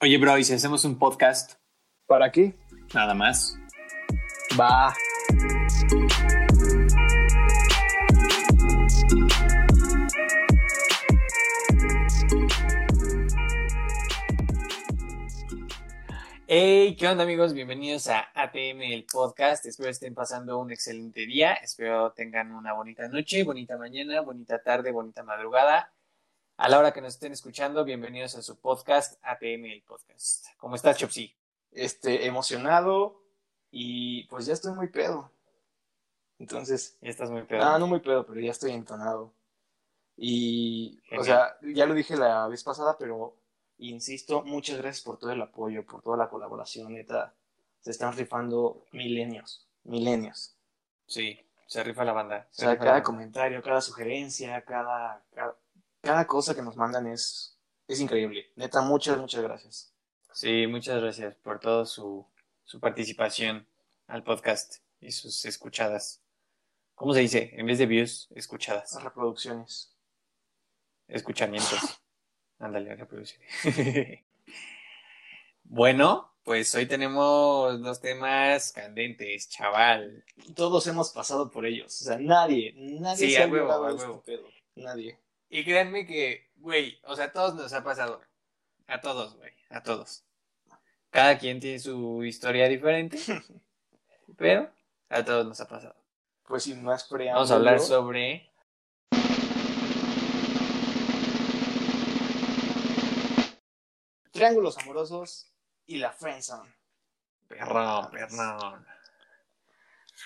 Oye, bro, ¿y si hacemos un podcast? ¿Para qué? Nada más. Va. Hey, ¿qué onda amigos? Bienvenidos a ATM, el podcast. Espero estén pasando un excelente día. Espero tengan una bonita noche, bonita mañana, bonita tarde, bonita madrugada. A la hora que nos estén escuchando, bienvenidos a su podcast, ATM, el podcast. ¿Cómo estás, Chopsy? Este, emocionado y pues ya estoy muy pedo. Entonces, Ya estás muy pedo. ah, no muy pedo, pero ya estoy entonado. Y, o sea, ya lo dije la vez pasada, pero insisto, muchas gracias por todo el apoyo, por toda la colaboración, neta. Se están rifando milenios, milenios. Sí, se rifa la banda. O se sea, cada banda. comentario, cada sugerencia, cada, cada, cada cosa que nos mandan es, es increíble. Neta, muchas, muchas gracias. Sí, muchas gracias por toda su, su participación al podcast y sus escuchadas. ¿Cómo se dice? En vez de views, escuchadas. Las reproducciones. Escuchamientos. Ándale, reproducir. bueno, pues hoy tenemos dos temas candentes, chaval. Todos hemos pasado por ellos. O sea, nadie, nadie Sí, se ha huevo, a este pedo. Nadie. Y créanme que, güey, o sea, a todos nos ha pasado. A todos, güey, a todos. Cada quien tiene su historia diferente, pero a todos nos ha pasado. Pues sin más preámbulo. Vamos a hablar sobre Triángulos amorosos y la friendzone. perrón, perrón.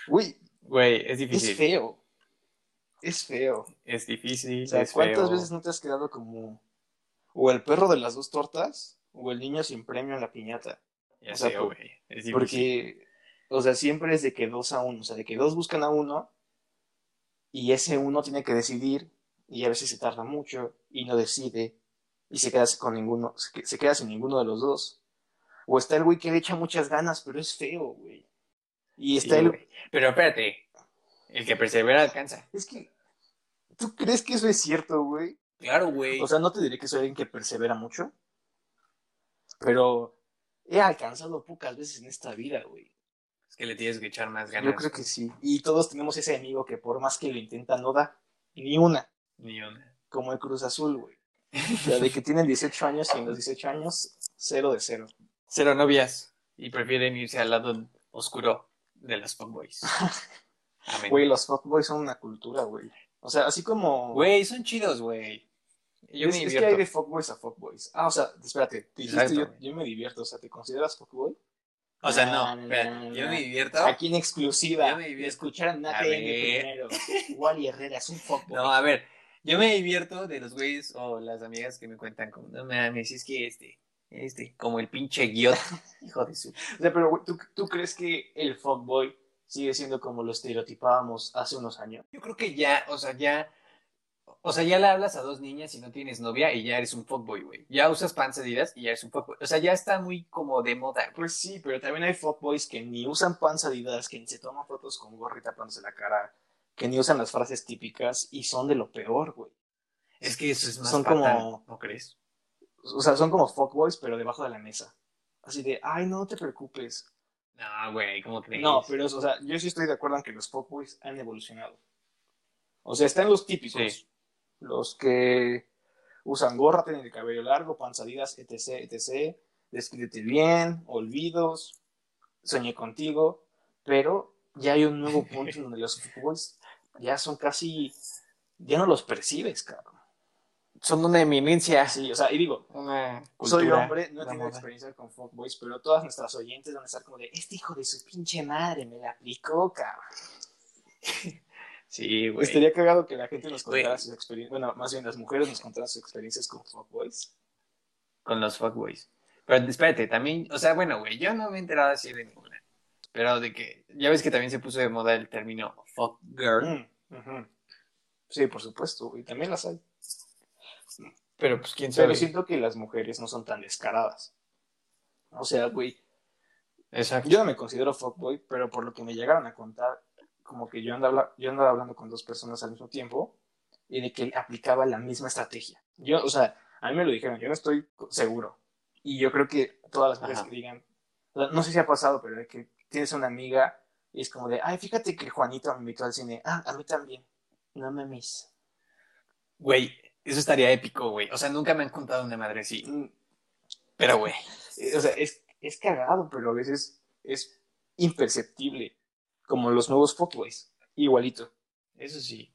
Uy, Güey, es es difícil. feo. Es feo. Es difícil, O sea, es ¿cuántas feo. veces no te has quedado como o el perro de las dos tortas o el niño sin premio en la piñata? Ya o sea, sé, por- güey. Es difícil. Porque, o sea, siempre es de que dos a uno, o sea, de que dos buscan a uno y ese uno tiene que decidir y a veces se tarda mucho y no decide y se queda con ninguno, se que- se queda sin ninguno de los dos. O está el güey que le echa muchas ganas, pero es feo, güey. Y Sí, está el... Pero espérate, el que persevera alcanza. Es que, ¿tú crees que eso es cierto, güey? Claro, güey. O sea, no te diré que soy alguien que persevera mucho, pero he alcanzado pocas veces en esta vida, güey. es que le tienes que echar más ganas. Yo creo que sí. Y todos tenemos ese amigo que por más que lo intenta no da ni una, Ni una. como el Cruz Azul, güey. O sea, de que tienen 18 años y en los 18 años, cero de cero. Cero novias. Y prefieren irse al lado oscuro de los fuckboys. Güey, los fuckboys son una cultura, güey. O sea, así como... Güey, son chidos, güey. Yo es, me es que divierto. hay de fuckboys a fuckboys. Ah, o sea, espérate, te dijiste yo, yo me divierto, o sea, ¿te consideras fuckboy? O sea, No, no, no, espérate, no, no, yo me divierto. Aquí en exclusiva. Yo me divierto. Escucharon A primero. Wally Herrera es un fuckboy. No, a ver, yo me divierto de los güeyes o las amigas que me cuentan como, no mames, es que este, este, como el pinche guiot, hijo de su... O sea, pero ¿tú, ¿tú crees que el fuckboy sigue siendo como lo estereotipábamos hace unos años? Yo creo que ya, o sea, ya, o sea, ya le hablas a dos niñas y no tienes novia y ya eres un fuckboy, güey. Ya usas panzadidas y ya eres un fuckboy. O sea, ya está muy como de moda. Pues sí, pero también hay fuckboys que ni usan panzadidas, que ni se toman fotos con gorra y tapándose la cara, que ni usan las frases típicas y son de lo peor, güey. Es que eso es más Son fatal, como- ¿no crees? O sea, son como fuckboys, pero debajo de la mesa. Así de, ay, no te preocupes. No, güey, ¿cómo crees? No, pero, o sea, yo sí estoy de acuerdo en que los fuckboys han evolucionado. O sea, están los típicos. Sí. Los que usan gorra, tienen el cabello largo, panzadidas, etc, etc. Despídete bien, olvidos, soñé contigo. Pero ya hay un nuevo punto en donde los fuckboys ya son casi... Ya no los percibes, cabrón. Son una eminencia. Sí, o sea, y digo, Una soy hombre, no tenido moda. experiencia con fuckboys, pero todas nuestras oyentes van a estar como de, este hijo de su pinche madre me la aplicó, cabrón. Sí, güey. Estaría cagado que la gente nos contara Güey. sus experiencias, bueno, más bien las mujeres nos contaran sus experiencias con fuckboys. Con los fuckboys. Pero espérate, también, o sea, bueno, güey, yo no me he enterado así de ninguna. Pero de que, ya ves que también se puso de moda el término fuck girl. Mm. Sí, por supuesto, güey, también las hay. Pero pues quién sabe. Pero siento que las mujeres no son tan descaradas. O sea, güey, Exacto. yo no me considero fuckboy, pero por lo que me llegaron a contar, como que yo andaba, yo andaba hablando con dos personas al mismo tiempo y de que él aplicaba la misma estrategia. Yo, o sea, a mí me lo dijeron, yo no estoy seguro, Y yo creo que todas las mujeres Ajá. que digan, no sé si ha pasado, pero de que tienes una amiga y es como de, ay, fíjate que Juanito me invitó al cine. Ah, a mí también. No mames. Güey, eso estaría épico, güey. O sea, nunca me han contado una madre así. Mm, Pero, güey. eh, O sea, es, es cagado, pero a veces es imperceptible. Como los nuevos fuckboys. Igualito. Eso sí.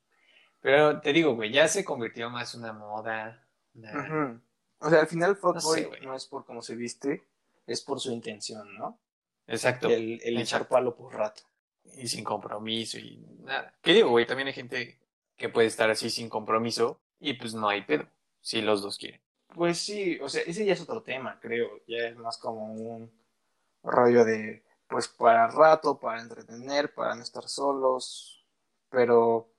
Pero te digo, güey, ya se convirtió más una moda. una-. O sea, al final fuckboy sé, no, es por cómo se viste, es por su intención, ¿no? Exacto. El, el echar Exacto. palo por rato. Y sin compromiso y nada. ¿Qué digo, güey? También hay gente que puede estar así sin compromiso y pues no hay pedo. Si los dos quieren. Pues sí, o sea, ese ya es otro tema, creo. Ya es más como un rollo de, pues para rato, para entretener, para no estar solos. Pero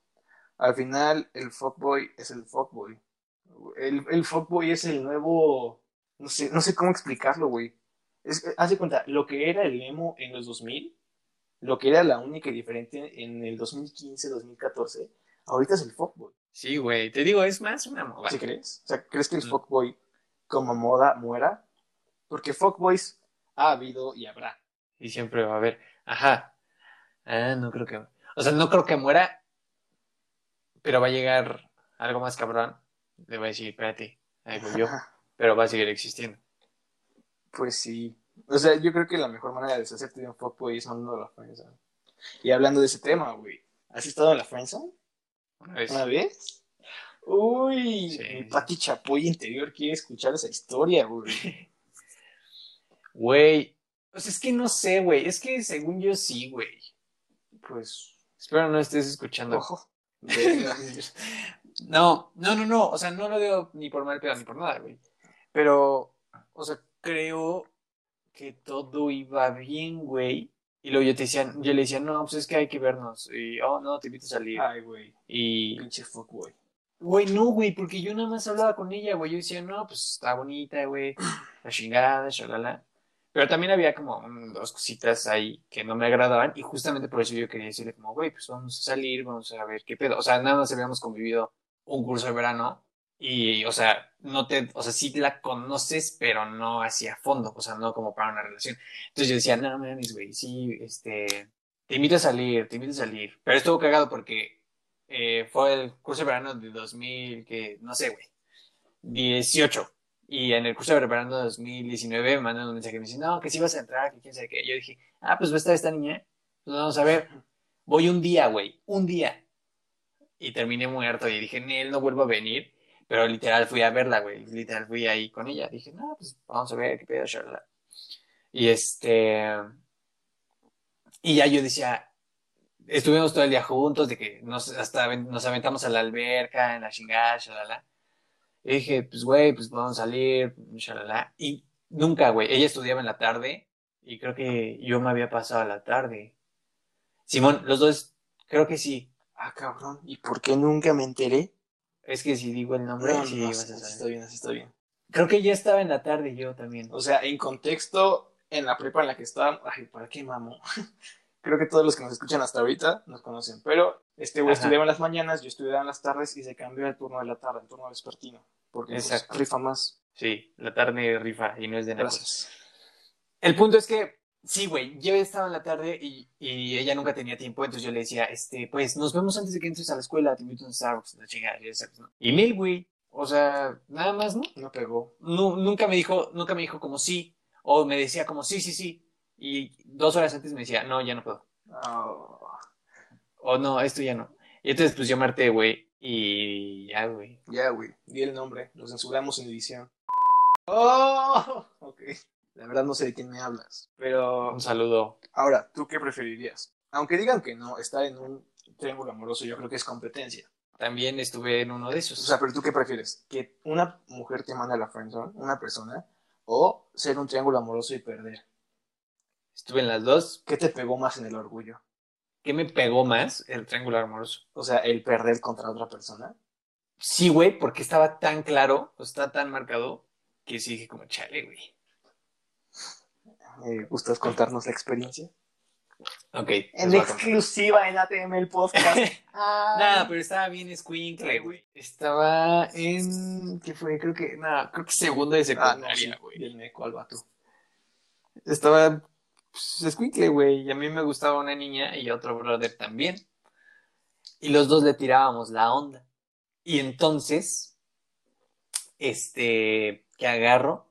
al final el fuckboy es el fuckboy. El, el fuckboy es el nuevo, no sé, no sé cómo explicarlo, güey. Es, haz de cuenta, lo que era el emo en los 2000, lo que era la única y diferente en el 2015, 2014, ahorita es el fuckboy. Sí, güey. Te digo, es más una moda. ¿Sí crees? O sea, ¿crees que el Mm. fuckboy como moda muera? Porque fuckboys ha habido y habrá. Y siempre va a haber. Ajá. Ah, no creo que. O sea, no creo que muera. Pero va a llegar algo más cabrón. Le va a decir, espérate, ahí voy yo. Pero va a seguir existiendo. Pues sí. O sea, yo creo que la mejor manera de deshacerte de un fuckboy es mandando a la friendzone. Y hablando de ese tema, güey. ¿Has estado en la friendzone? Una vez. ¿Una vez? Uy, Sí. Pati Chapoy interior quiere escuchar esa historia, güey. Güey. Pues es que no sé, güey. Es que según yo sí, güey. Pues, Espero no estés escuchando. ojo. No, no, no, no. O sea, no lo digo ni por mal pedo ni por nada, güey. Pero, o sea, creo que todo iba bien, güey. Y luego yo te decía, yo le decía, no, pues es que hay que vernos. Y, oh, no, te invito a salir. Ay, güey. Y, Pinche fuckboy. güey, no, güey, porque yo nada más hablaba con ella, güey. Yo decía, no, pues está bonita, güey. La chingada, shalala. Pero también había como mm, dos cositas ahí que no me agradaban. Y justamente por eso yo quería decirle, como, güey, pues vamos a salir, vamos a ver qué pedo. O sea, nada más habíamos convivido un curso de verano. Y, o sea, no te, o sea, sí la conoces, pero no hacia fondo, o sea, no como para una relación. Entonces yo decía, no mames, güey, sí, este, te invito a salir, te invito a salir. Pero estuvo cagado porque eh, fue el curso de verano de 2000, que, no sé, güey, 18. Y en el curso de verano de 2019 me mandan un mensaje y me dicen, no, que sí vas a entrar, que quién sabe qué. Yo dije, ah, pues va a estar esta niña, pues vamos a ver. Voy un día, güey, un día. Y terminé muerto y dije, Nel, no vuelvo a venir. Pero literal fui a verla, güey. Literal fui ahí con ella. Dije, no, pues vamos a ver qué pedo, charla. Y este. Y ya yo decía, estuvimos todo el día juntos, de que nos, hasta nos aventamos a la alberca, en la chingada, shalala. Y dije, pues güey, pues a salir, shalala. Y nunca, güey. Ella estudiaba en la tarde y creo que yo me había pasado a la tarde. Simón, los dos, creo que sí. Ah, cabrón. ¿Y por qué nunca me enteré? Es que si digo el nombre, No, sí no, vas así a bien, así está bien. Creo que ya estaba en la tarde yo también. O sea, en contexto, en la prepa en la que estábamos, ay, ¿para qué mamo? Creo que todos los que nos escuchan hasta ahorita nos conocen, pero este güey estudiaba en las mañanas, yo estudiaba en las tardes y se cambió al turno de la tarde, al turno vespertino, porque pues, rifa más. Sí, la tarde rifa y no es de nada. El punto es que, sí, güey, yo estaba en la tarde y, y ella nunca tenía tiempo, entonces yo le decía, este, pues nos vemos antes de que entres a la escuela, te invito a un Starbucks, la chingada, ya sabes, ¿no? Y mil, güey, o sea, nada más, ¿no? No pegó. Nu- nunca me dijo, nunca me dijo como sí, o me decía como sí, sí, sí, y dos horas antes me decía, no, ya no puedo, Oh, o no, esto ya no. Y entonces, pues yo me harté, güey, y ya, güey. ya, güey, di el nombre, lo censuramos en edición. Oh, ok. La verdad no sé de quién me hablas, pero Un saludo. ahora, ¿tú qué preferirías? Aunque digan que no, estar en un triángulo amoroso yo creo que es competencia. También estuve en uno de esos. O sea, pero ¿tú qué prefieres? ¿Que una mujer te mande a la friendzone, una persona, o ser un triángulo amoroso y perder? Estuve en las dos. ¿Qué te pegó más en el orgullo? ¿Qué me pegó más? El triángulo amoroso. O sea, el perder contra otra persona. Sí, güey, porque estaba tan claro, o está tan marcado, que sí dije como, chale, güey. ¿Me gustas contarnos la experiencia? Ok. En exclusiva en ATM el podcast. Nada, pero estaba bien escuincle, güey. Estaba en. ¿Qué fue? Creo que. Nada, creo que segundo de Ah, no, secundaria, sí. güey. Dime, ¿cuál vato? Estaba. Pues, escuincle, güey. Y a mí me gustaba una niña y otro brother también. Y los dos le tirábamos la onda. Y entonces. Este. Que agarro.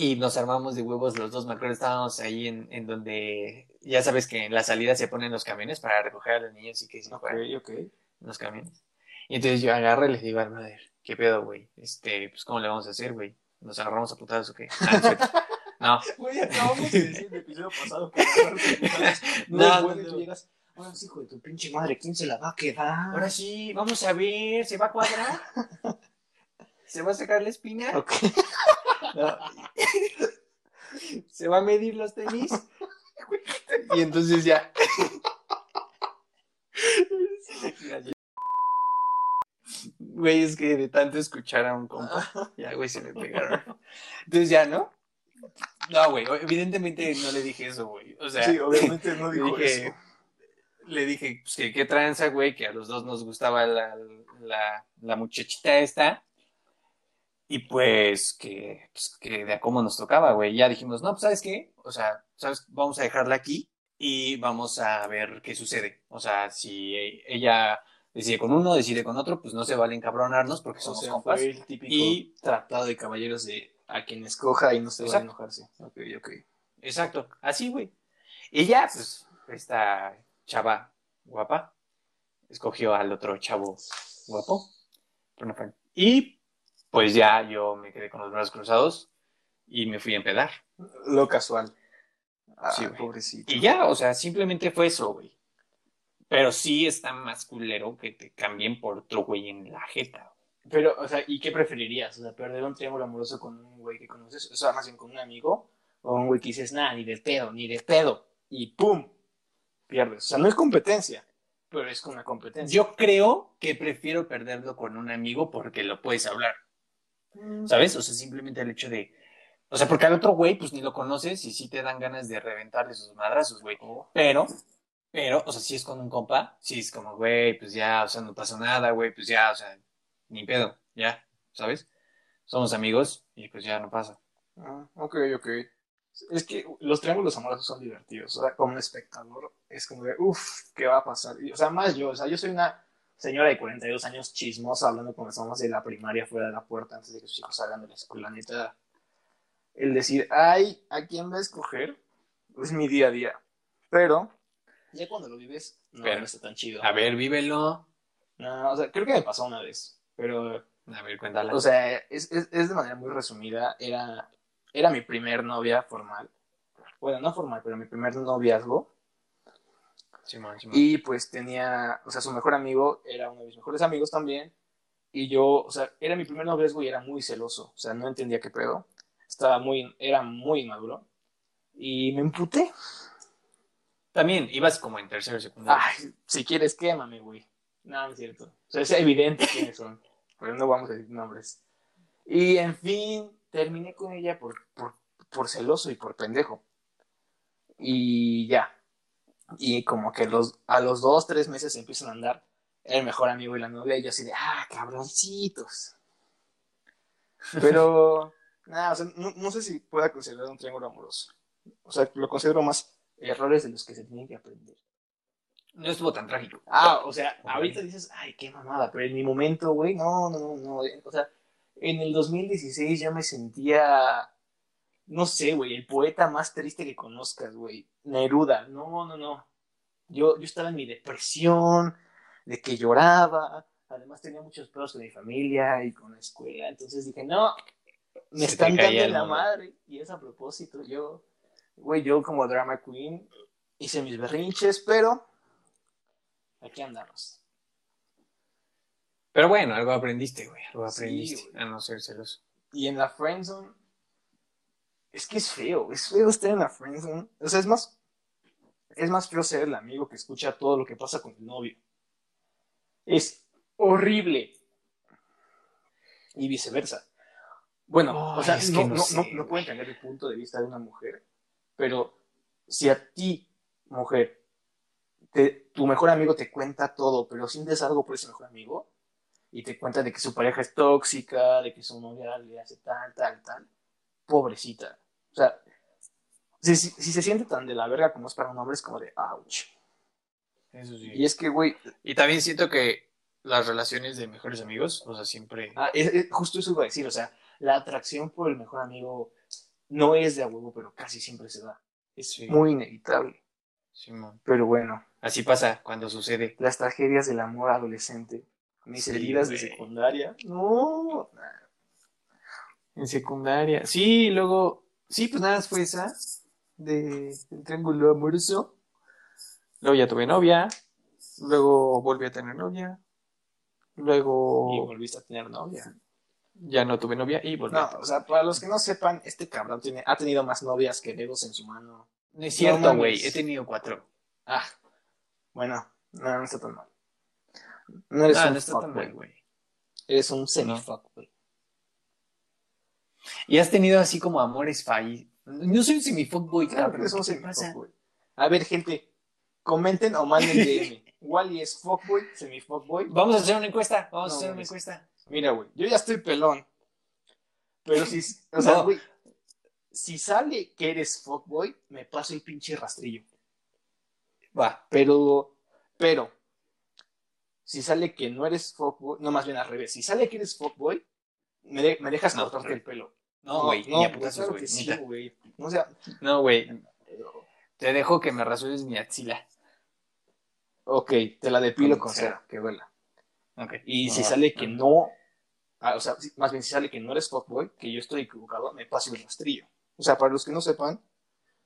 Y nos armamos de huevos los dos. Me acuerdo, estábamos ahí en, en donde. Ya sabes que en la salida se ponen los camiones para recoger a los niños y que se Ok, fueran ok. los camiones. Y entonces yo agarro y les digo al brother, ¿qué pedo, güey? Este, pues, ¿cómo le vamos a hacer, güey? ¿Nos agarramos a putadas o qué? Ah, no, Güey, acabamos de decir en el episodio pasado que no, No, llegas. Ahora sí, hijo de tu pinche madre, ¿quién se la va a quedar? ahora sí, vamos a ver, ¿se va a cuadrar? ¿Se va a sacar la espina? Ok. No. ¿Se va a medir los tenis? Y entonces ya. Güey, es que de tanto escuchar a un compa, ya, güey, se me pegaron. Entonces ya, ¿no? No, güey, evidentemente no le dije eso, güey. O sea, sí, obviamente no le dijo dije, eso. le dije pues, que qué tranza, güey, que a los dos nos gustaba la, la, la muchachita esta. Y pues que, pues que de a cómo nos tocaba, güey. Ya dijimos, no, pues ¿sabes qué? O sea, ¿sabes? Vamos a dejarla aquí y vamos a ver qué sucede. O sea, si ella decide con uno, decide con otro, pues no se vale encabronarnos porque O somos sea, compas. fue el típico Y- tratado de caballeros de a quien escoja y no se va a enojarse. Ok, ok. Exacto, así, güey. Y ya, pues, esta chava guapa escogió al otro chavo guapo. Y pues ya yo me quedé con los brazos cruzados y me fui a empedar. Lo casual. Ah, Sí, güey. pobrecito. Y ya, o sea, simplemente fue eso, güey. Pero sí está más culero que te cambien por otro güey en la jeta. Pero, o sea, ¿y qué preferirías? O sea, perder un triángulo amoroso con un güey que conoces, o sea, más bien con un amigo, o un güey que dices, nada, ni de pedo, ni de pedo, y ¡pum! Pierdes. O sea, no es competencia, pero es con una competencia. Yo creo que prefiero perderlo con un amigo porque lo puedes hablar. ¿Sabes? O sea, simplemente el hecho de. O sea, porque al otro güey, pues ni lo conoces y sí te dan ganas de reventarle sus madrazos, güey. Oh, Pero, pero, o sea, si es con un compa, sí es como, güey, pues ya, o sea, no pasó nada, güey, pues ya, o sea, ni pedo, ya, ¿sabes? Somos amigos y pues ya no pasa. ah, ok, ok. Es que los triángulos amorosos son divertidos. O sea, como un espectador, es como de, uff, ¿qué va a pasar? Y, o sea, más yo, o sea, yo soy una señora de 42 años chismosa hablando con las mamás de la primaria fuera de la puerta antes de que sus hijos salgan de la escuela. Neta, el decir, ay, ¿a quién va a escoger? Es mi día a día. Pero, ya cuando lo vives, no, Pero- no está tan chido. A ver, vívelo. No, o sea, creo que me pasó una vez. Pero, A ver, cuéntala. o sea, es, es, es de manera muy resumida. Era, era mi primer novia formal. Bueno, no formal, pero mi primer noviazgo. Y pues tenía, o sea, su mejor amigo era uno de mis mejores amigos también. Y yo, o sea, era mi primer noviazgo y era muy celoso. O sea, no entendía qué pedo. Estaba muy, era muy inmaduro. Y me emputé. También ibas como en tercero secundario. Ay, si quieres, quémame, güey. No, no es cierto. O sea, es evidente quiénes son. Pero no vamos a decir nombres. Y en fin, terminé con ella por, por, por celoso y por pendejo. Y ya. Y como que los, a los dos, tres meses empiezan a andar el mejor amigo y la novia. Y yo así de, ah, cabroncitos. Pero, nada, o sea, no, no sé si pueda considerar un triángulo amoroso. O sea, lo considero más errores de los que se tienen que aprender. No estuvo tan trágico. Ah, o sea, ahorita dices, ay, qué mamada, pero en mi momento, güey, no, no, no, no, o sea, en el 2016 yo me sentía, no sé, güey, el poeta más triste que conozcas, güey, Neruda, no, no, no, yo, yo estaba en mi depresión, de que lloraba, además tenía muchos pedos con mi familia y con la escuela, entonces dije, no, me Se están dando la mundo. madre, y es a propósito, yo, güey, yo como drama queen hice mis berrinches, pero aquí andamos. Pero bueno, algo aprendiste, güey. Algo aprendiste a no ser celoso. Y en la friendzone, es que es feo, es feo estar en la friendzone. O sea, es más, es más feo ser el amigo que escucha todo lo que pasa con el novio. Es horrible. Y viceversa. Bueno, o sea, es que no, no no, sé, puedo entender el punto de vista de una mujer, pero si a ti mujer, te- tu mejor amigo te cuenta todo, pero sientes algo por ese mejor amigo y te cuenta de que su pareja es tóxica, de que su novia le hace tal, tal, tal. Pobrecita. O sea, si, si- si se siente tan de la verga como es para un hombre, es como de ouch. Eso sí. Y es que, güey, Y también siento que las relaciones de mejores amigos, o sea, siempre. ah, es- es- justo eso iba a decir, o sea, la atracción por el mejor amigo no es de a huevo, pero casi siempre se da. Es Sí. muy inevitable. Simón. Pero bueno, Así pasa cuando sucede. las tragedias del amor adolescente, mis Sí, heridas de secundaria. No, En secundaria. Sí, y luego. Sí, pues nada, fue esa. De el triángulo amoroso. Luego ya tuve novia. Luego volví a tener novia. y Luego volviste a tener novia. ya no tuve novia y volví a No, tener. o sea, para los que no sepan, este cabrón tiene, ha tenido más novias que dedos en su mano. No es cierto, güey. He tenido cuatro. Ah, bueno, no, no está tan mal. No eres Ah, un no está tan fuckboy, mal, güey. Eres un semi-fuckboy. Y has tenido así como amores fallidos. No soy un semifuckboy, Claro un ¿Qué te pasa? A ver, gente, comenten o manden DM. Wally es fuckboy, semi-fuckboy. Vamos a hacer una encuesta. Vamos No, a hacer una encuesta. Mira, güey, yo ya estoy pelón. Pero si, o sea, No. güey, si sale que eres fuckboy, me paso el pinche rastrillo. Va. Pero, pero, si sale que no eres fuckboy, no, más bien al revés, si sale que eres fuckboy, me, de- me dejas No, cortarte el pelo. No, güey. no, ni a pues claro que sí, güey. O sea, No, güey. Te dejo que me rasures mi axila. ok, te la depilo Con cera. que duela. Ok. Y No, si sale que no, ah, o sea, más bien si sale que no eres fuckboy, que yo estoy equivocado, me paso el rastrillo. O sea, para los que no sepan,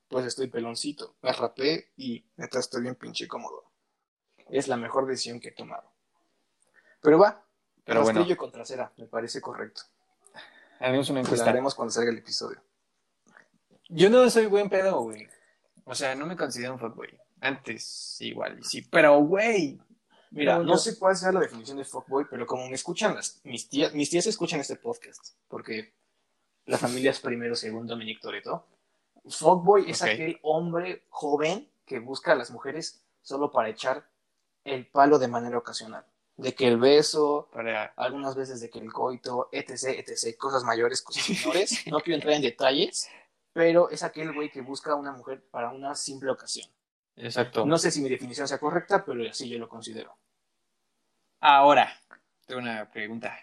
pues estoy peloncito. Me rapé y neta estoy bien pinche cómodo. Es la mejor decisión que he tomado. Pero va, Pero bueno, rastrillo con trasera, me parece correcto. Haremos una Pues encuesta. la haremos cuando salga el episodio. Yo no soy buen pedo, güey. O sea, no me considero un fuckboy. Antes igual, sí. Pero, güey. Mira, no sé cuál sea la definición de fuckboy, pero como me escuchan las, mis tías, mis tías escuchan este podcast, porque la familia es primero, según Dominic Toretto. Fuckboy es Ok. aquel hombre joven que busca a las mujeres solo para echar el palo de manera ocasional. De que el beso, Para... algunas veces de que el coito, etc, etc, cosas mayores, cosas menores. No quiero entrar en detalles, pero es aquel güey que busca a una mujer para una simple ocasión. Exacto. No sé si mi definición sea correcta, pero así yo lo considero. Ahora, tengo una pregunta.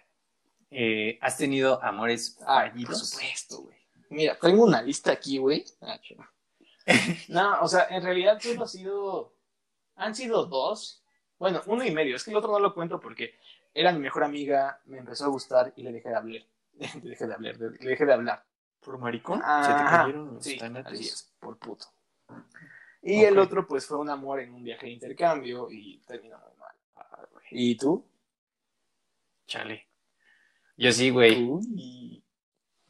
Eh, ¿Has tenido amores Ay, por supuesto, güey. Mira, tengo una lista aquí, güey. Ah, no, o sea, en realidad solo ha sido. Han sido dos. Bueno, uno y medio. Es que el otro no lo cuento porque era mi mejor amiga, me empezó a gustar y le dejé de hablar. Le dejé de hablar, le dejé de hablar. ¿Por maricón? Ajá. ¿Se te cayeron los Sí, tanates? así es, por puto. Y el otro, pues, fue un amor en un viaje de intercambio y terminó muy mal. Ah, ¿Y tú? Chale. Yo sí, güey. Uy.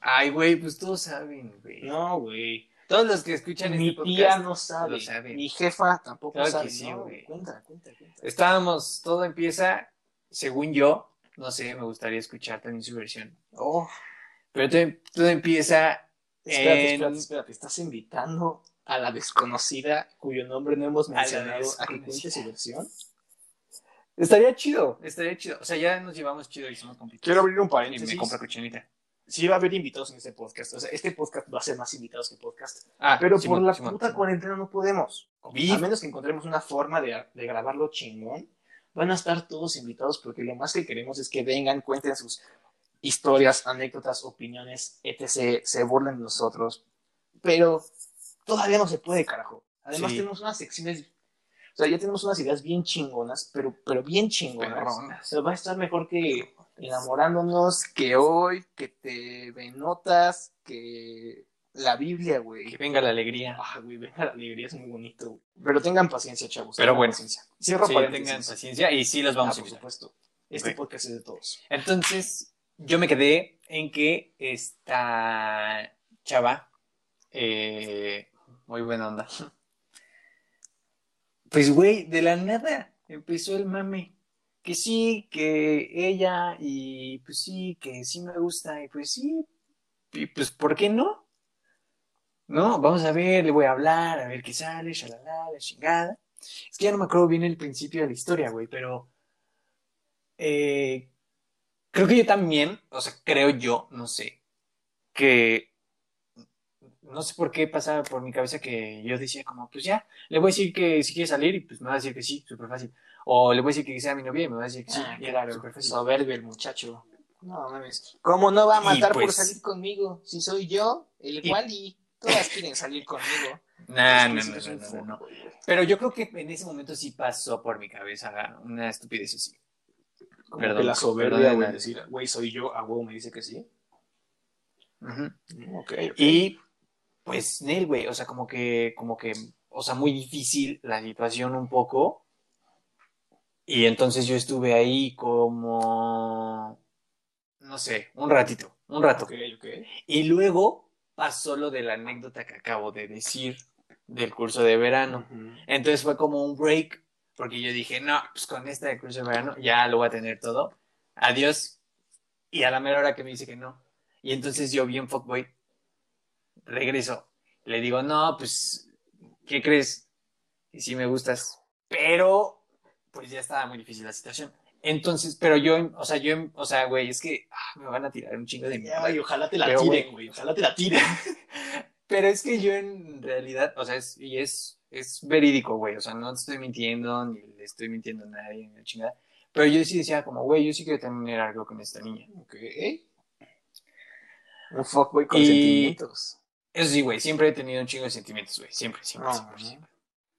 Ay, güey, pues todos saben, güey. No, güey. Todos los que escuchan Mi este tía podcast no sabe. lo sabe. Mi jefa tampoco Claro que sabe. sí, no, güey. Cuenta, cuenta, cuenta. Estábamos, todo empieza, según yo, no sé, me gustaría escuchar también su versión. Oh, Pero todo, todo empieza espérate, en- espérate, espérate. Estás invitando a la desconocida cuyo nombre no hemos A mencionado a, que desconocida. cuente su versión. Estaría chido, estaría chido. O sea, ya nos llevamos chido y somos compitos. Quiero abrir un Y paréntesis. me compra cochinita. Sí va a haber invitados en este podcast. O sea, este podcast va a ser más invitados que podcast. Ah, Pero por Simón, la Simón, puta cuarentena no podemos. COVID. A menos que encontremos una forma de, de grabarlo chingón. Van a estar todos invitados porque lo más que queremos es que vengan, cuenten sus historias, anécdotas, opiniones, etc. Se burlen de nosotros. Pero todavía no se puede, carajo. Además Sí. tenemos unas secciones... O sea, ya tenemos unas ideas bien chingonas, pero, pero bien chingonas. Perronas. O sea, va a estar mejor que enamorándonos, que hoy, que te ven notas, que la Biblia, güey. Que venga la alegría. Ah, güey, venga, la alegría es muy bonito. güey. Pero tengan paciencia, chavos. Pero bueno. paciencia. Cierro Sí, tengan paciencia y sí Ah, vamos a por supuesto. Este podcast es de todos. Entonces, yo me quedé en que esta chava, eh, muy buena onda. Pues, güey, de la nada empezó el mame. Que sí, que ella, y pues sí, que sí me gusta, y pues sí, y pues, ¿por qué no? No, vamos a ver, le voy a hablar, a ver qué sale, shalala, la chingada. Es que ya no me acuerdo bien el principio de la historia, güey, pero eh, creo que yo también, o sea, creo yo, no sé, que no sé por qué pasaba por mi cabeza que yo decía como, pues ya, le voy a decir que si quiere salir y pues me va a decir que sí, súper fácil. O le voy a decir que sea mi novia y me va a decir que sí, Ah, y era claro, súper fácil. soberbio el muchacho. No mames. ¿Cómo no va a matar por pues- salir conmigo? Si soy yo, el Y- Wally. Todas quieren salir conmigo. Nah, no, no, no, no. Pero yo creo que en ese momento sí pasó por mi cabeza una estupidez así. Como Perdón, que la soberbia, güey, decir, güey, soy yo, a huevo me dice que sí. Ujú. Mm, Ok, ok. Y pues, Nel, güey, o sea, como que, como que, o sea, muy difícil la situación un poco. Y entonces yo estuve ahí como, no sé, un ratito, un rato. Ok, ok. Y luego pasó lo de la anécdota que acabo de decir del curso de verano. Entonces fue como un break, porque yo dije, no, pues con esta de curso de verano ya lo voy a tener todo. Adiós. Y a la mera hora que me dice que no. Y entonces yo, bien fuckboy, regreso. Le digo, no, pues, ¿qué crees? Y sí me gustas. Pero, pues ya estaba muy difícil la situación. Entonces, pero yo, o sea, yo, o sea, güey, es que ah, me van a tirar un chingo de mierda. Ay, ojalá te la Pero, tiren, güey. Ojalá te la tiren. Pero es que yo en realidad, o sea, es, y es, es verídico, güey. O sea, no te estoy mintiendo, ni le estoy mintiendo a nadie, ni la chingada. Pero yo sí decía como, güey, yo sí quiero tener algo con esta niña. ok. Un fuckboy con Y- sentimientos. Eso sí, güey, siempre he tenido un chingo de sentimientos, güey. Siempre, siempre, No, siempre, no. siempre.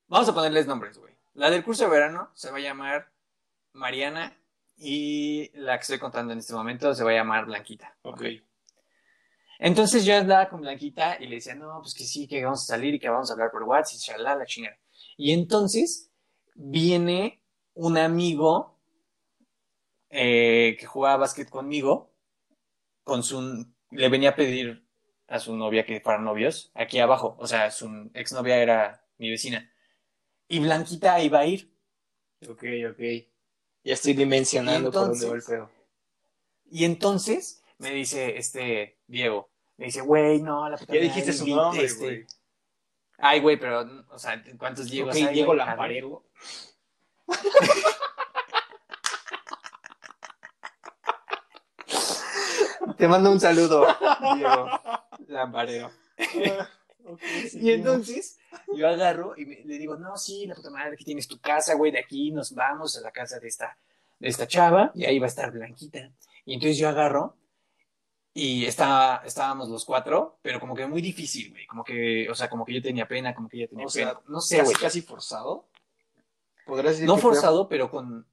Vamos a ponerles nombres, güey. La del curso de verano se va a llamar Mariana y la que estoy contando en este momento se va a llamar Blanquita. Ok. Entonces yo andaba con Blanquita y le decía, no, pues que sí, que vamos a salir y que vamos a hablar por WhatsApp y la chingada. Y entonces viene un amigo eh, que jugaba básquet conmigo, con su, le venía a pedir a su novia que fueran novios, aquí abajo, o sea, su exnovia era mi vecina. Y Blanquita iba a ir. Ok, ok. Ya estoy dimensionando Y por dónde entonces- pedo. Y entonces me dice este Diego, me dice, güey, no, la puta Ya dijiste su nombre, este, güey. Ay, güey, pero, o sea, ¿cuántos Diegos hay? Diego ver. Lamparero. Te mando un saludo, Diego Lamparero. Ok, Y entonces yo agarro y me- le digo, no, sí, la puta madre, aquí tienes tu casa, güey, de aquí nos vamos a la casa de esta, de esta chava y ahí va a estar Blanquita. Y entonces yo agarro y estaba, estábamos los cuatro, pero como que muy difícil, güey, como que, o sea, como que yo tenía pena, como que ella tenía O sea, no sé, casi, güey. casi forzado. ¿Podrás decir No fue forzado, pero con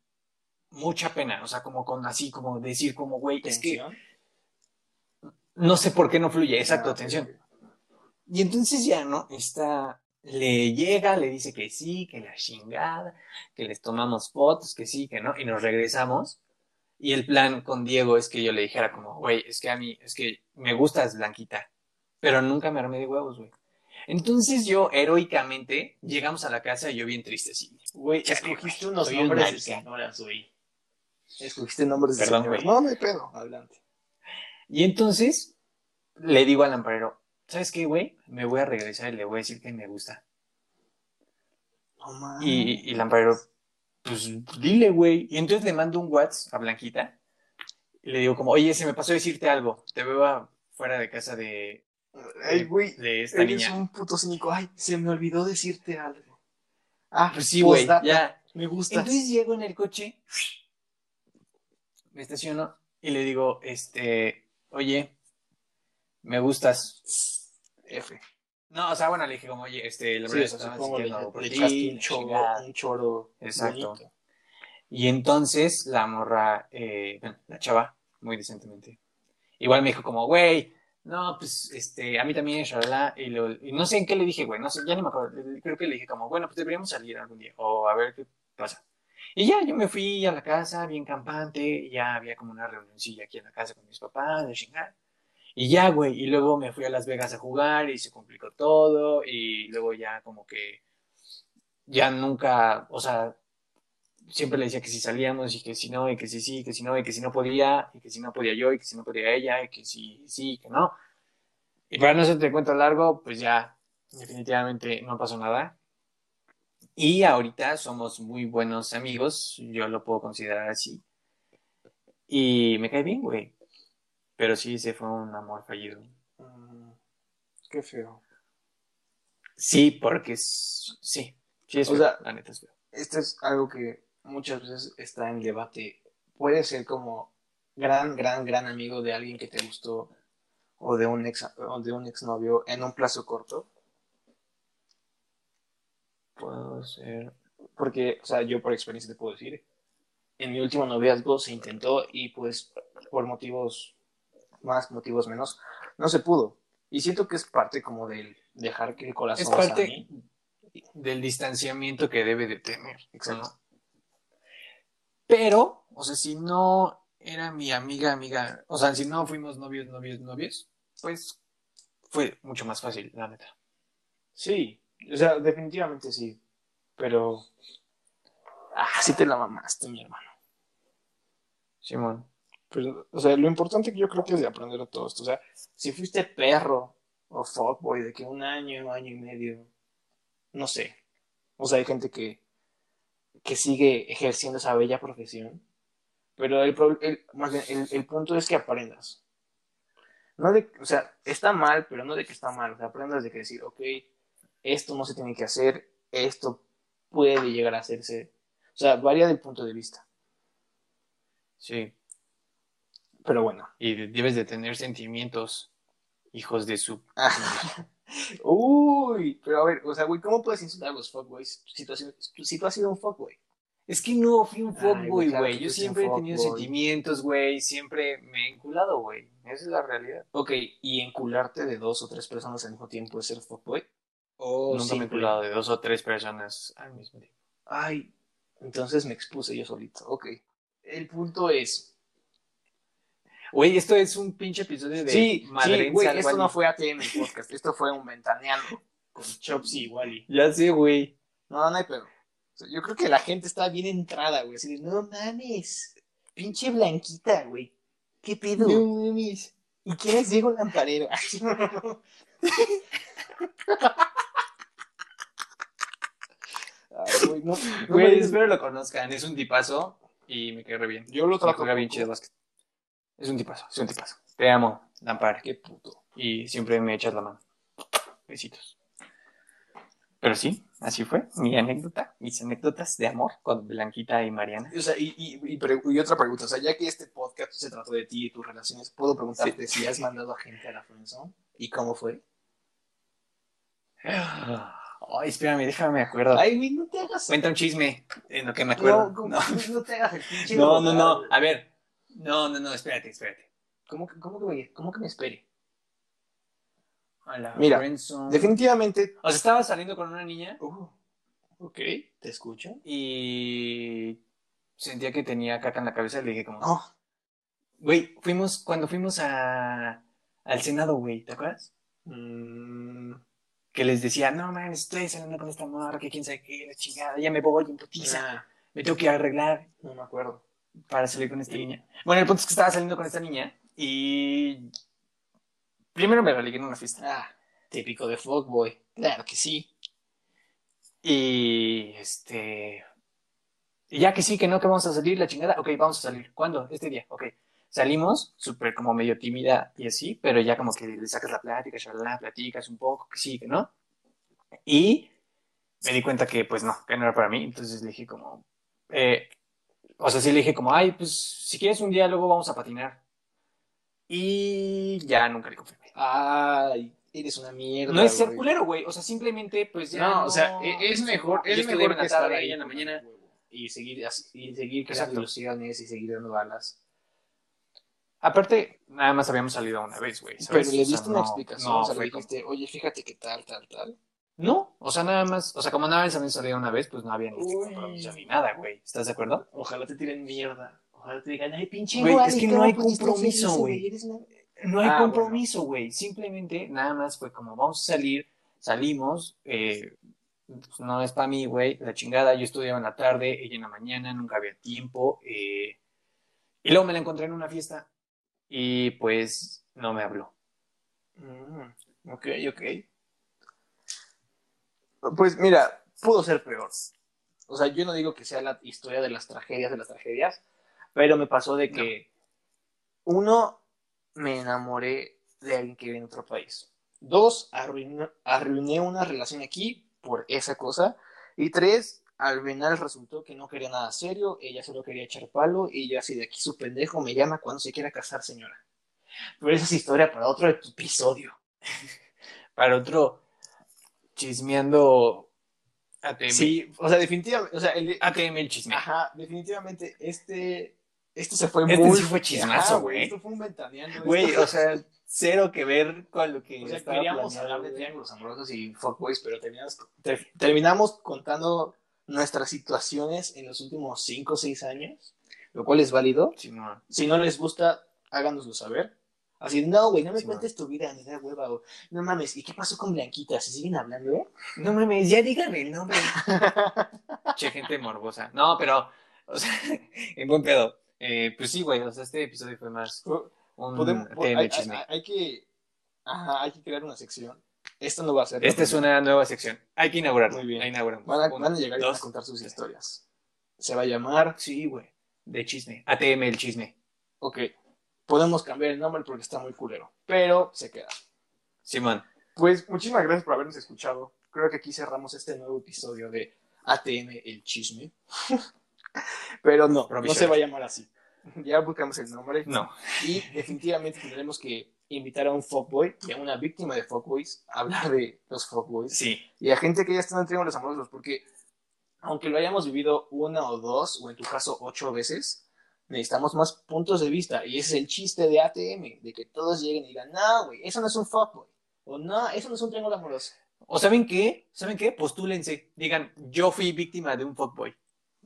mucha pena, o sea, como con así, como decir, como, güey, es que? No sé por qué no fluye, exacto, Ah, atención. ok. Y entonces ya, ¿no? Está, le llega, le dice que sí, que la chingada, que les tomamos fotos, que sí, que no, y nos regresamos. Y el plan con Diego es que yo le dijera como, güey, es que a mí, es que me gustas Blanquita, pero nunca me armé de huevos, güey. Entonces yo, heroicamente, llegamos a la casa y yo bien triste, así. Güey, escogiste unos nombres de señoras, güey. Escogiste nombres de Perdón, señoras. güey. No, no hay pedo. Adelante. Y entonces le digo al lamparero, ¿sabes qué, güey? Me voy a regresar y le voy a decir que me gusta. Y, y Lamparero, pues dile, güey. Y entonces le mando un WhatsApp a Blanquita y le digo como, oye, se me pasó decirte algo. Te veo afuera de casa de, Ay, güey. de esta Eres niña. un puto cínico. Ay, se me olvidó decirte algo. Ah, Pues sí, güey, ya. Me gusta. Entonces llego en el coche, me estaciono y le digo, este, oye, me gustas. F. No, o sea, bueno, le dije como, oye, este, la Sí, verdad supongo le, por le ti, echaste un choro, un choro Exacto. bonito. Y entonces la morra, eh, bueno, la chava, muy decentemente, igual me dijo como, güey, no, pues, este, a mí también, shalala, y, lo- y no sé en qué le dije, güey, no sé, ya ni me acuerdo, creo que le dije como, bueno, pues deberíamos salir algún día, o a ver qué pasa. Y ya, yo me fui a la casa, bien campante, ya había como una reunioncilla aquí en la casa con mis papás, de chingar. Y ya, güey, y luego me fui a Las Vegas a jugar y se complicó todo, y luego ya como que ya nunca, o sea, siempre le decía que si salíamos y que si no, y que si sí, que si no, y que si no podía, y que si no podía yo, y que si no podía ella, y que si sí, y que no. Y para no hacerte cuento largo, pues ya definitivamente no pasó nada. Y ahorita somos muy buenos amigos, yo lo puedo considerar así. Y me cae bien, güey. Pero sí, se fue un amor fallido. Mm, qué feo. Sí, porque es- sí, sí es O feo, sea, la neta es feo. Esto es algo que muchas veces está en debate. Puede ser como gran, gran, gran amigo de alguien que te gustó o de un ex o de un exnovio en un plazo corto. Puedo ser. Porque, o sea, yo por experiencia te puedo decir, en mi último noviazgo se intentó y pues por motivos más, motivos menos, no se pudo. Y siento que es parte como del dejar que el corazón Es parte sane. del distanciamiento que debe de tener. Exacto. ¿no? Pero, o sea, si no era mi amiga, amiga, o sea, si no fuimos novios, novios, novios, pues fue mucho más fácil, la neta. Sí, o sea, definitivamente sí. Pero. Ah, sí te la mamaste, mi hermano. Simón. Pero, o sea, lo importante que yo creo que es de aprender a todo esto. O sea, si fuiste perro o fuckboy de que un año, año y medio, no sé. O sea, hay gente que, que sigue ejerciendo esa bella profesión. Pero el, el, el punto es que aprendas. No de, o sea, está mal, pero no de que está mal. O sea, aprendas de que decir, ok, esto no se tiene que hacer, esto puede llegar a hacerse. O sea, varía del punto de vista. Sí. Pero bueno. Y de- debes de tener sentimientos, hijos de su... Uy, pero a ver, o sea, güey, ¿cómo puedes insultar a los fuckboys si tú has sido, si tú has sido un fuckboy? Es que no fui un fuckboy, güey, claro Yo siempre he tenido sentimientos, güey. Siempre me he enculado, güey. Esa es la realidad. Ok, ¿y encularte de dos o tres personas al mismo tiempo es ser fuckboy? O Nunca me he enculado de dos o tres personas al mismo tiempo. Ay, entonces me expuse yo solito. Ok. El punto es. Güey, esto es un pinche episodio de Sí, sí, Madrense güey, esto no fue ATM el podcast, esto fue un ventaneando con Chopsy y Wally. Ya sé, güey. No, no hay pedo. Yo creo que la gente está bien entrada, güey. Así de, no mames, pinche blanquita, güey. ¿Qué pedo? mames. ¿Y quién es Diego Lamparero? Ay, güey, no, no Güey, espero lo conozcan. Es un tipazo y me cae re bien. Yo lo Me trato juega bien chido básquet. Es un tipazo, es un tipazo. Te amo, Lampar. Qué puto. Y siempre me echas la mano. Besitos. Pero sí, así fue mi anécdota, mis anécdotas de amor con Blanquita y Mariana. O sea, y, y, y, y otra pregunta, o sea, ya que este podcast se trató de ti y tus relaciones, ¿puedo preguntarte si has mandado a gente a la friendzone? ¿Y cómo fue? Ay, espérame, déjame me acuerdo. Ay, güey, no te hagas... Cuenta un chisme en lo que me acuerdo. No, ¿cómo- No, no te hagas el pinche no, no, no. A ver. No, no, no, espérate, espérate. ¿Cómo, que- cómo, que me, ¿Cómo que me espere? A la Mira, friendzone. Definitivamente... O sea, estaba saliendo con una niña Uh, ok, te escucho. y sentía que tenía caca en la cabeza y le dije como, Oh, güey, fuimos, cuando fuimos a, al Senado, güey, ¿te acuerdas? mm, Que les decía, no, man, estoy saliendo con esta morra, que quién sabe qué, la chingada, ya me voy en putiza, nah, me tengo que arreglar no me acuerdo. para salir con esta Y- niña. Bueno, el punto es que estaba saliendo con esta niña y primero me la ligué en una fiesta. Ah, típico de fuckboy. Claro que sí. Y este. Y ya que sí, que no, que vamos a salir, la chingada. Ok, vamos a salir. ¿Cuándo? Este día. Ok. Salimos, súper como medio tímida y así, pero ya como que le sacas la plática, la platicas un poco, que sí, que no. Y me di cuenta que, pues no, que no era para mí. Entonces le dije como. eh, o sea, sí le dije como, ay, pues si quieres un día, luego vamos a patinar. Y ya nunca le confirmé. Ay, eres una mierda. No es ser güey. culero, güey. O sea, simplemente, pues ya. No, o sea, e- es mejor, es mejor que estar ahí en la mañana. Y seguir, y seguir creando ilusiones y seguir dando balas. Aparte, nada más habíamos salido una vez, güey. Pero le O sea, diste una no- explicación, No, o sea, le como- dijiste, oye, fíjate que tal, tal, tal. No, o sea, nada más, o sea, como nada más habíamos salido una vez, pues no había ni Uy. compromiso ni nada, güey. ¿Estás de acuerdo? Ojalá te tiren mierda. Ojalá te digan, ay, pinche Güey, es que ¿cómo no hay compromiso, ese, güey. Una- No hay Ah, compromiso, güey. Simplemente, nada más fue como, vamos a salir, salimos, eh, pues, no es para mí, güey, la chingada. Yo estudiaba en la tarde, ella en la mañana, nunca había tiempo. eh, y luego me la encontré en una fiesta y pues no me habló. Mm, ok, ok. Pues mira, pudo ser peor. O sea, yo no digo que sea la historia de las tragedias de las tragedias, pero me pasó de que, uno, me enamoré de alguien que vive en otro país. Dos, arruiné, arruiné una relación aquí por esa cosa. Y tres, al final resultó que no quería nada serio, ella solo quería echar palo y yo así de aquí su pendejo me llama cuando se quiera casar, señora. Pero esa es historia para otro episodio. Para otro chismeando ATM. Sí, o sea, definitivamente, o sea, el ATM el chisme. Ajá, definitivamente, este, esto se fue Este muy... sí fue chismazo, güey. Esto fue un ventaneando. Güey, o sea, cero que ver con lo que O sea, estaba queríamos planeado, hablar de triángulos amorosos y fuckboys, pero terminamos, ter- terminamos contando nuestras situaciones en los últimos 5 o 6 años, lo cual es válido. Sí, no. Si no les gusta, háganoslo saber. Así, no, güey, no me Sí, cuentes tu vida, me da hueva. No mames, ¿y qué pasó con Blanquita? ¿Se siguen hablando? No mames, ya díganme el nombre. che, gente morbosa. No, pero, o sea, en buen pedo. Eh, pues sí, güey, o sea, este episodio fue más un Podemos, ATM hay, hay que, ajá, hay que crear una sección. Esto no va a ser. Esta es una nueva sección. Hay que inaugurarla. Muy bien. La inauguramos. Van a, Uno, van a llegar y van a dos, contar sus tres. historias. Se va a llamar. Sí, güey. De chisme. ATM el chisme. Ok, podemos cambiar el nombre porque está muy culero, pero se queda. Simón. Pues muchísimas gracias por habernos escuchado. Creo que aquí cerramos este nuevo episodio de ATM el chisme. pero no, no se va a llamar así. Ya buscamos el nombre. No. Y definitivamente tendremos que invitar a un fuckboy y a una víctima de fuckboys a hablar de los fuckboys. Sí. y a gente que ya está en triángulos amorosos, porque aunque lo hayamos vivido una o dos, o en tu caso ocho veces, necesitamos más puntos de vista. Y ese es el chiste de ATM, de que todos lleguen y digan, no, güey, eso no es un fuckboy. O no, eso no es un triángulo amoroso. ¿O saben qué? ¿Saben qué? Postúlense. Digan, yo fui víctima de un fuckboy.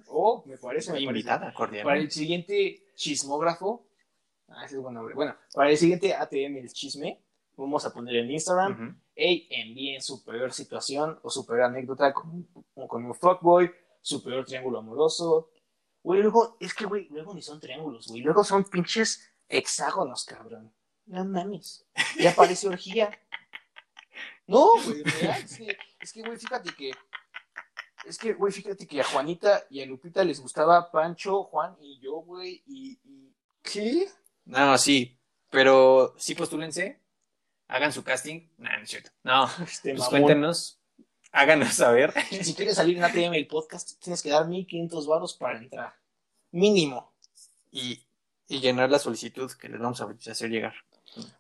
O, me parece, me. Invitada, cordial. Para el siguiente chismógrafo, ah, ese es buen nombre. Bueno, para el siguiente ATM, el chisme, vamos a poner en Instagram, Ujú. hey, envíen su peor situación o su peor anécdota con, con un fuckboy, su peor triángulo amoroso. Güey, luego, es que, güey, luego ni son triángulos, güey. Luego son pinches hexágonos, cabrón. No mames. Ya parece orgía. No, güey, real. Es que, es que, güey, fíjate que. Es que, güey, fíjate que a Juanita y a Lupita les gustaba Pancho, Juan y yo, güey. Y, y. ¿Qué? No, sí. Pero sí postúlense. Hagan su casting. No, no es cierto. No. Este Pues mamón. cuéntenos. Háganos saber. Si quieres salir en ATM el podcast, tienes que dar 1500 varos para entrar. Mínimo. Y, y llenar la solicitud que les vamos a hacer llegar.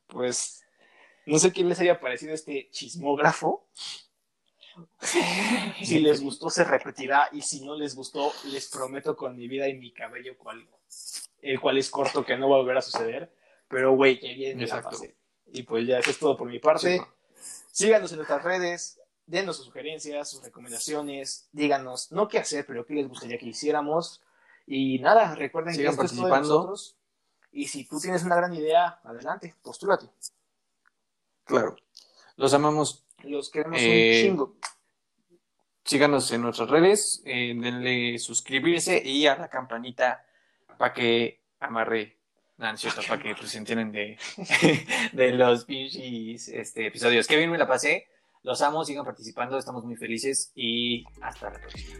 Pues no sé qué les haya parecido este chismógrafo. Si les gustó, se repetirá. Y si no les gustó, les prometo con mi vida y mi cabello, cual, el cual es corto, que no va a volver a suceder. Pero, güey, que bien Exacto. pasé. Y pues ya, eso es todo por mi parte. Sí. Síganos en nuestras redes. Denos sus sugerencias, sus recomendaciones. Díganos, no qué hacer, pero qué les gustaría que hiciéramos. Y nada, recuerden Sigan que esto es todo de participando. nosotros. Y si tú tienes una gran idea, adelante, postúlate. Claro. Los amamos. Los queremos Eh, un chingo. Síganos en nuestras redes. eh, denle suscribirse y a la campanita para que amarre. No, no cierto, para que se enteren de, de los pinches este, episodios. Qué bien me la pasé. Los amo, sigan participando, estamos muy felices y hasta la próxima.